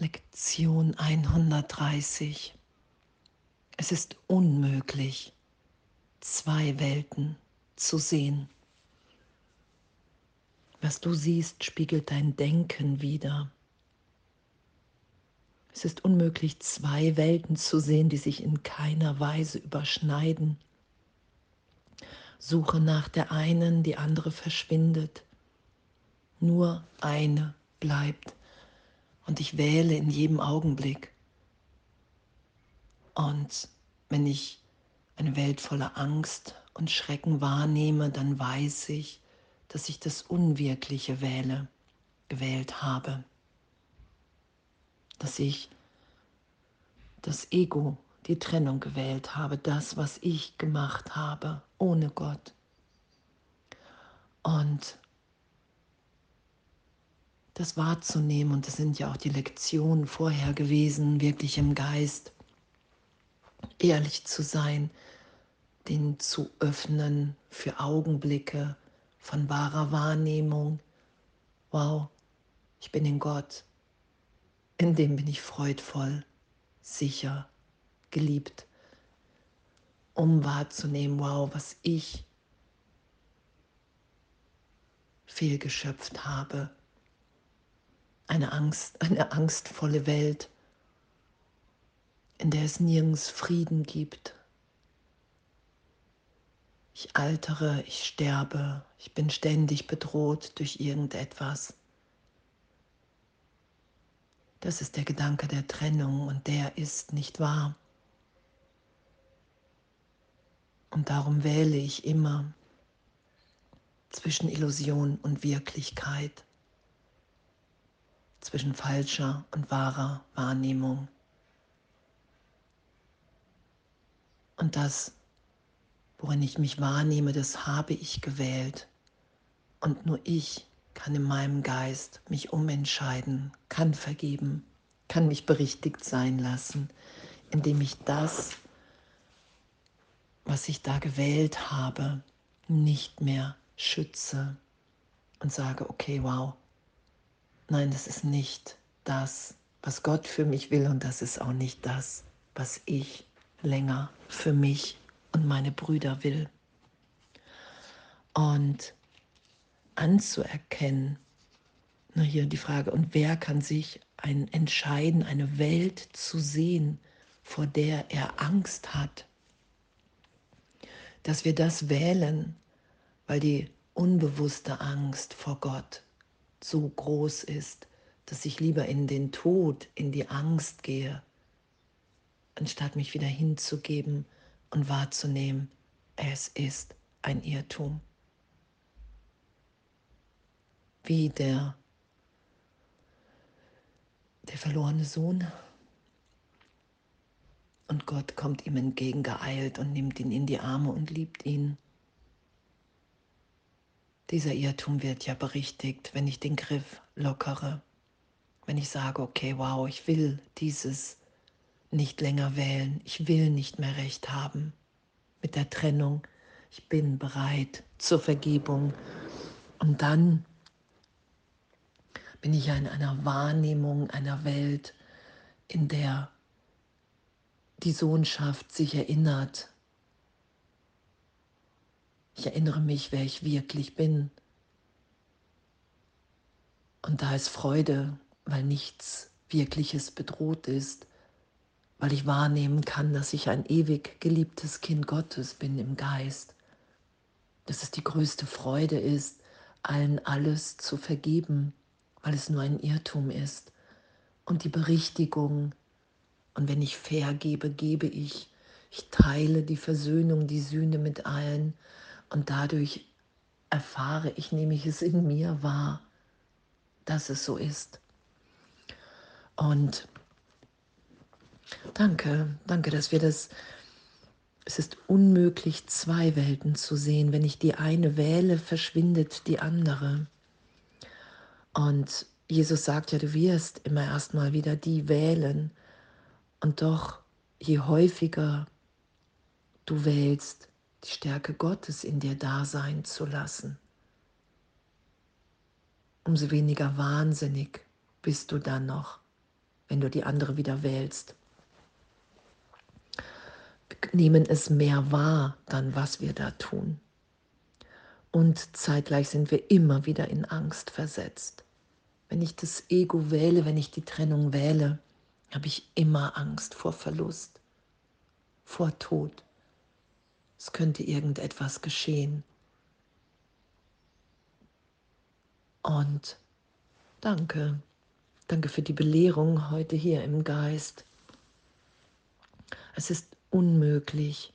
Lektion 130. Es ist unmöglich, zwei Welten zu sehen. Was du siehst, spiegelt dein Denken wider. Es ist unmöglich, zwei Welten zu sehen, die sich in keiner Weise überschneiden. Suche nach der einen, die andere verschwindet. Nur eine bleibt und ich wähle in jedem Augenblick. Und wenn ich eine Welt voller Angst und Schrecken wahrnehme, dann weiß ich, dass ich das Unwirkliche wähle, gewählt habe. Dass ich das Ego, die Trennung gewählt habe, das, was ich gemacht habe, ohne Gott. Und das wahrzunehmen. Und das sind ja auch die Lektionen vorher gewesen, wirklich im Geist ehrlich zu sein, den zu öffnen für Augenblicke von wahrer Wahrnehmung. Wow, ich bin in Gott. In dem bin ich freudvoll, sicher, geliebt. Um wahrzunehmen, wow, was ich fehlgeschöpft habe eine Angst, eine angstvolle Welt, in der es nirgends Frieden gibt. Ich altere, ich sterbe, ich bin ständig bedroht durch irgendetwas. Das ist der Gedanke der Trennung und der ist nicht wahr. Und darum wähle ich immer zwischen Illusion und Wirklichkeit zwischen falscher und wahrer Wahrnehmung. Und das, worin ich mich wahrnehme, das habe ich gewählt. Und nur ich kann in meinem Geist mich umentscheiden, kann vergeben, kann mich berichtigt sein lassen, indem ich das, was ich da gewählt habe, nicht mehr schütze und sage, okay, wow, Nein, das ist nicht das, was Gott für mich will und das ist auch nicht das, was ich länger für mich und meine Brüder will. Und anzuerkennen, na hier die Frage, und wer kann sich ein, entscheiden, eine Welt zu sehen, vor der er Angst hat? Dass wir das wählen, weil die unbewusste Angst vor Gott so groß ist, dass ich lieber in den Tod, in die Angst gehe, anstatt mich wieder hinzugeben und wahrzunehmen, es ist ein Irrtum. Wie der, der verlorene Sohn. Und Gott kommt ihm entgegengeeilt und nimmt ihn in die Arme und liebt ihn. Dieser Irrtum wird ja berichtigt, wenn ich den Griff lockere, wenn ich sage, okay, wow, ich will dieses nicht länger wählen, ich will nicht mehr recht haben mit der Trennung, ich bin bereit zur Vergebung. Und dann bin ich ja in einer Wahrnehmung einer Welt, in der die Sohnschaft sich erinnert ich erinnere mich, wer ich wirklich bin. Und da ist Freude, weil nichts Wirkliches bedroht ist, weil ich wahrnehmen kann, dass ich ein ewig geliebtes Kind Gottes bin im Geist, dass es die größte Freude ist, allen alles zu vergeben, weil es nur ein Irrtum ist. Und die Berichtigung, und wenn ich vergebe, gebe ich, ich teile die Versöhnung, die Sühne mit allen und dadurch erfahre ich nämlich es in mir wahr, dass es so ist. Und danke, danke, dass wir das, es ist unmöglich, zwei Welten zu sehen. Wenn ich die eine wähle, verschwindet die andere. Und Jesus sagt ja, du wirst immer erstmal wieder die wählen. Und doch, je häufiger du wählst, die Stärke Gottes in dir da sein zu lassen. Umso weniger wahnsinnig bist du dann noch, wenn du die andere wieder wählst. Wir nehmen es mehr wahr, dann was wir da tun. Und zeitgleich sind wir immer wieder in Angst versetzt. Wenn ich das Ego wähle, wenn ich die Trennung wähle, habe ich immer Angst vor Verlust, vor Tod. Es könnte irgendetwas geschehen. Und danke, danke für die Belehrung heute hier im Geist. Es ist unmöglich,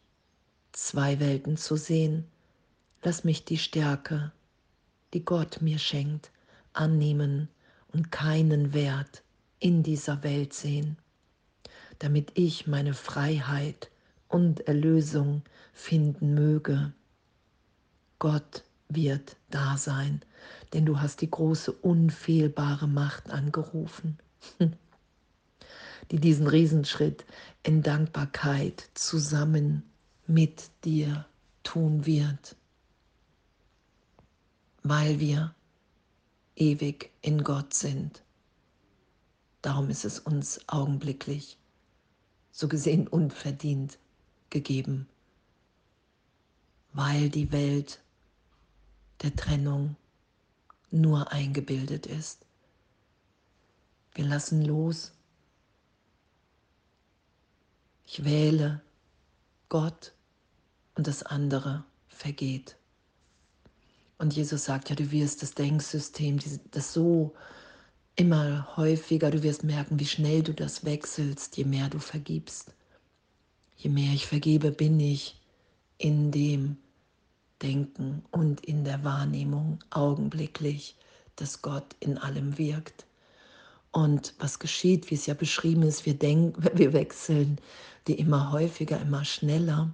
zwei Welten zu sehen. Lass mich die Stärke, die Gott mir schenkt, annehmen und keinen Wert in dieser Welt sehen, damit ich meine Freiheit und Erlösung finden möge. Gott wird da sein, denn du hast die große unfehlbare Macht angerufen, die diesen Riesenschritt in Dankbarkeit zusammen mit dir tun wird, weil wir ewig in Gott sind. Darum ist es uns augenblicklich, so gesehen unverdient, gegeben, weil die Welt der Trennung nur eingebildet ist. Wir lassen los. Ich wähle Gott und das andere vergeht. Und Jesus sagt ja, du wirst das Denksystem, das so immer häufiger, du wirst merken, wie schnell du das wechselst, je mehr du vergibst. Je mehr ich vergebe, bin ich in dem Denken und in der Wahrnehmung augenblicklich, dass Gott in allem wirkt. Und was geschieht, wie es ja beschrieben ist, wir denken, wir wechseln die immer häufiger, immer schneller.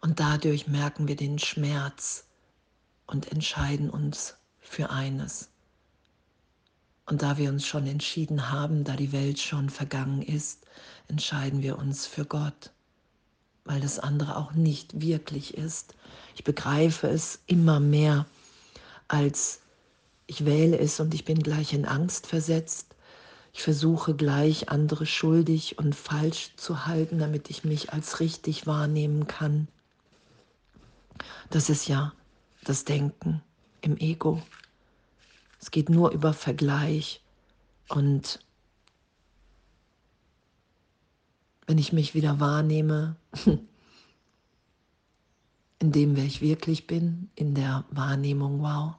Und dadurch merken wir den Schmerz und entscheiden uns für eines. Und da wir uns schon entschieden haben, da die Welt schon vergangen ist, entscheiden wir uns für Gott, weil das andere auch nicht wirklich ist. Ich begreife es immer mehr als ich wähle es und ich bin gleich in Angst versetzt. Ich versuche gleich andere schuldig und falsch zu halten, damit ich mich als richtig wahrnehmen kann. Das ist ja das Denken im Ego. Es geht nur über Vergleich und wenn ich mich wieder wahrnehme, in dem, wer ich wirklich bin, in der Wahrnehmung, wow,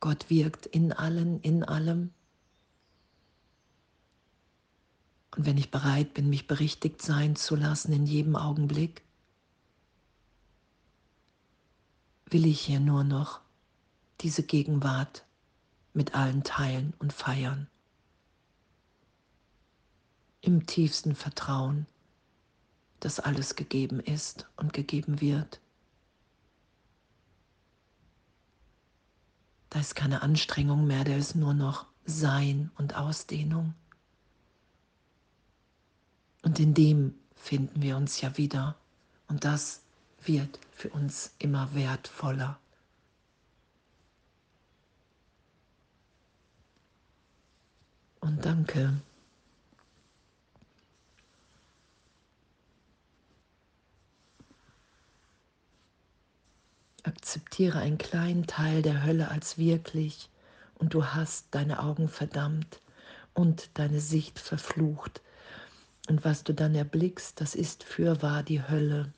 Gott wirkt in allen, in allem. Und wenn ich bereit bin, mich berichtigt sein zu lassen in jedem Augenblick, will ich hier nur noch diese Gegenwart mit allen teilen und feiern. Im tiefsten Vertrauen, dass alles gegeben ist und gegeben wird. Da ist keine Anstrengung mehr, da ist nur noch Sein und Ausdehnung. Und in dem finden wir uns ja wieder. Und das wird für uns immer wertvoller. Und danke. Akzeptiere einen kleinen Teil der Hölle als wirklich und du hast deine Augen verdammt und deine Sicht verflucht. Und was du dann erblickst, das ist fürwahr die Hölle.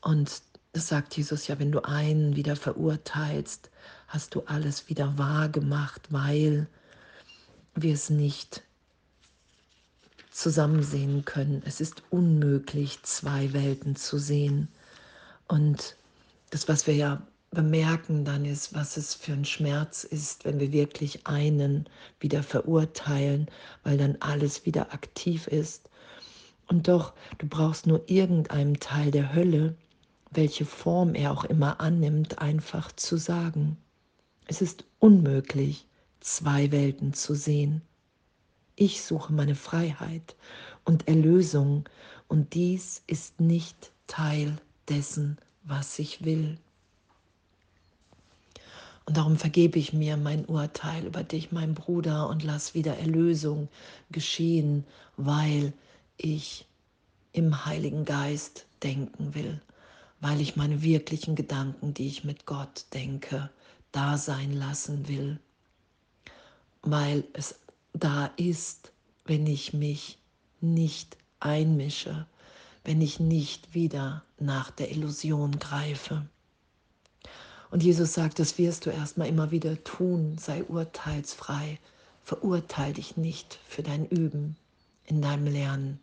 Und das sagt Jesus ja, wenn du einen wieder verurteilst, hast du alles wieder wahr gemacht, weil wir es nicht zusammen sehen können. Es ist unmöglich, zwei Welten zu sehen. Und das, was wir ja bemerken dann ist, was es für ein Schmerz ist, wenn wir wirklich einen wieder verurteilen, weil dann alles wieder aktiv ist. Und doch, du brauchst nur irgendeinem Teil der Hölle, welche Form er auch immer annimmt, einfach zu sagen. Es ist unmöglich, zwei Welten zu sehen. Ich suche meine Freiheit und Erlösung und dies ist nicht Teil dessen, was ich will. Und darum vergebe ich mir mein Urteil über dich, mein Bruder, und lass wieder Erlösung geschehen, weil ich im Heiligen Geist denken will, weil ich meine wirklichen Gedanken, die ich mit Gott denke, da sein lassen will, weil es da ist, wenn ich mich nicht einmische, wenn ich nicht wieder nach der Illusion greife. Und Jesus sagt, das wirst du erstmal immer wieder tun, sei urteilsfrei, verurteil dich nicht für dein Üben in deinem Lernen.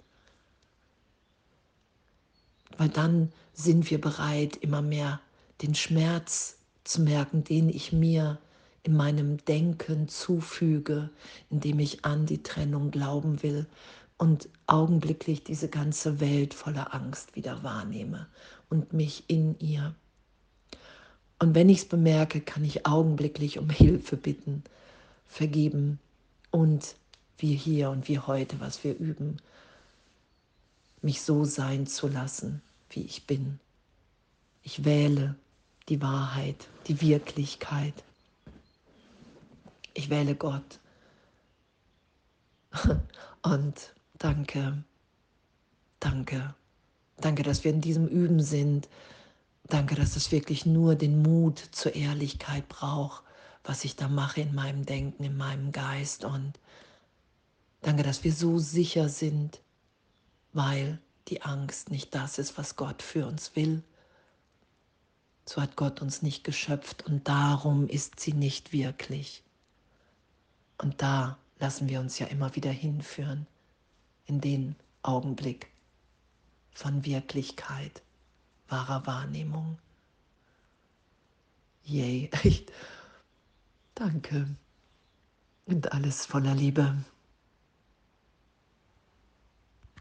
Weil dann sind wir bereit, immer mehr den Schmerz zu merken, den ich mir in meinem Denken zufüge, indem ich an die Trennung glauben will und augenblicklich diese ganze Welt voller Angst wieder wahrnehme und mich in ihr und wenn ich es bemerke, kann ich augenblicklich um Hilfe bitten, vergeben und wie hier und wie heute, was wir üben, mich so sein zu lassen, wie ich bin. Ich wähle die Wahrheit, die Wirklichkeit. Ich wähle Gott. Und danke, danke, danke, dass wir in diesem Üben sind, Danke, dass es wirklich nur den Mut zur Ehrlichkeit braucht, was ich da mache in meinem Denken, in meinem Geist. Und danke, dass wir so sicher sind, weil die Angst nicht das ist, was Gott für uns will. So hat Gott uns nicht geschöpft und darum ist sie nicht wirklich. Und da lassen wir uns ja immer wieder hinführen, in den Augenblick von Wirklichkeit wahrer Wahrnehmung. Yay, echt. Danke. Und alles voller Liebe.